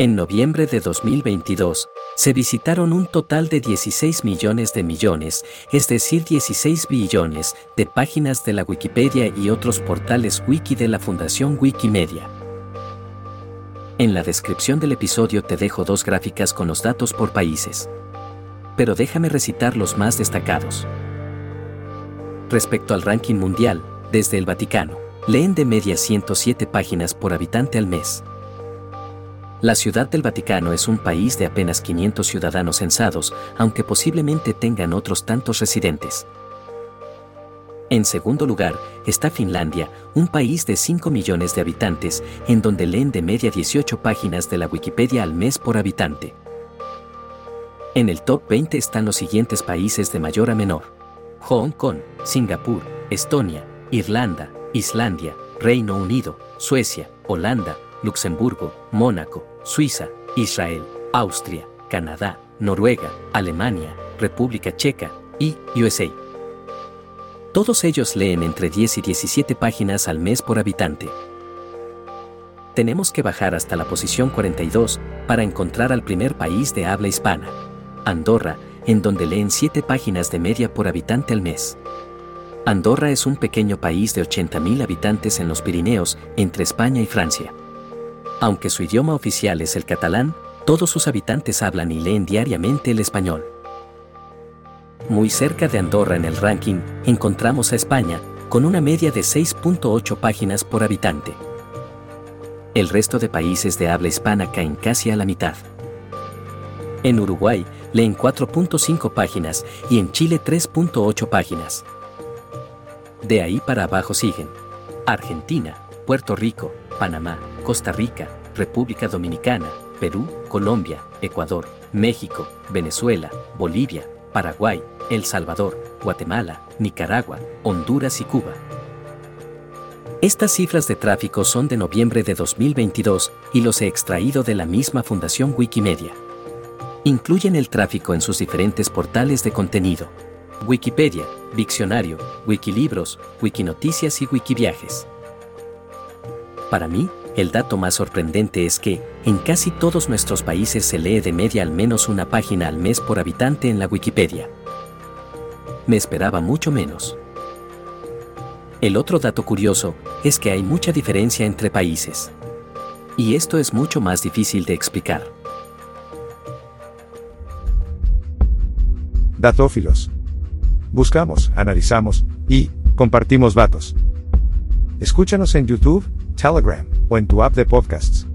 En noviembre de 2022, se visitaron un total de 16 millones de millones, es decir 16 billones, de páginas de la Wikipedia y otros portales wiki de la Fundación Wikimedia. En la descripción del episodio te dejo dos gráficas con los datos por países. Pero déjame recitar los más destacados. Respecto al ranking mundial, desde el Vaticano, leen de media 107 páginas por habitante al mes. La Ciudad del Vaticano es un país de apenas 500 ciudadanos censados, aunque posiblemente tengan otros tantos residentes. En segundo lugar, está Finlandia, un país de 5 millones de habitantes, en donde leen de media 18 páginas de la Wikipedia al mes por habitante. En el top 20 están los siguientes países de mayor a menor. Hong Kong, Singapur, Estonia, Irlanda, Islandia, Reino Unido, Suecia, Holanda, Luxemburgo, Mónaco, Suiza, Israel, Austria, Canadá, Noruega, Alemania, República Checa y USA. Todos ellos leen entre 10 y 17 páginas al mes por habitante. Tenemos que bajar hasta la posición 42 para encontrar al primer país de habla hispana, Andorra, en donde leen 7 páginas de media por habitante al mes. Andorra es un pequeño país de 80.000 habitantes en los Pirineos, entre España y Francia. Aunque su idioma oficial es el catalán, todos sus habitantes hablan y leen diariamente el español. Muy cerca de Andorra en el ranking, encontramos a España, con una media de 6.8 páginas por habitante. El resto de países de habla hispana caen casi a la mitad. En Uruguay, leen 4.5 páginas y en Chile 3.8 páginas. De ahí para abajo siguen Argentina, Puerto Rico, Panamá, Costa Rica, República Dominicana, Perú, Colombia, Ecuador, México, Venezuela, Bolivia, Paraguay, El Salvador, Guatemala, Nicaragua, Honduras y Cuba. Estas cifras de tráfico son de noviembre de 2022 y los he extraído de la misma Fundación Wikimedia. Incluyen el tráfico en sus diferentes portales de contenido. Wikipedia, Diccionario, Wikilibros, Wikinoticias y Wikiviajes. Para mí, el dato más sorprendente es que, en casi todos nuestros países se lee de media al menos una página al mes por habitante en la Wikipedia. Me esperaba mucho menos. El otro dato curioso es que hay mucha diferencia entre países. Y esto es mucho más difícil de explicar. Datófilos. Buscamos, analizamos y compartimos datos. Escúchanos en YouTube, Telegram o en tu app de podcasts.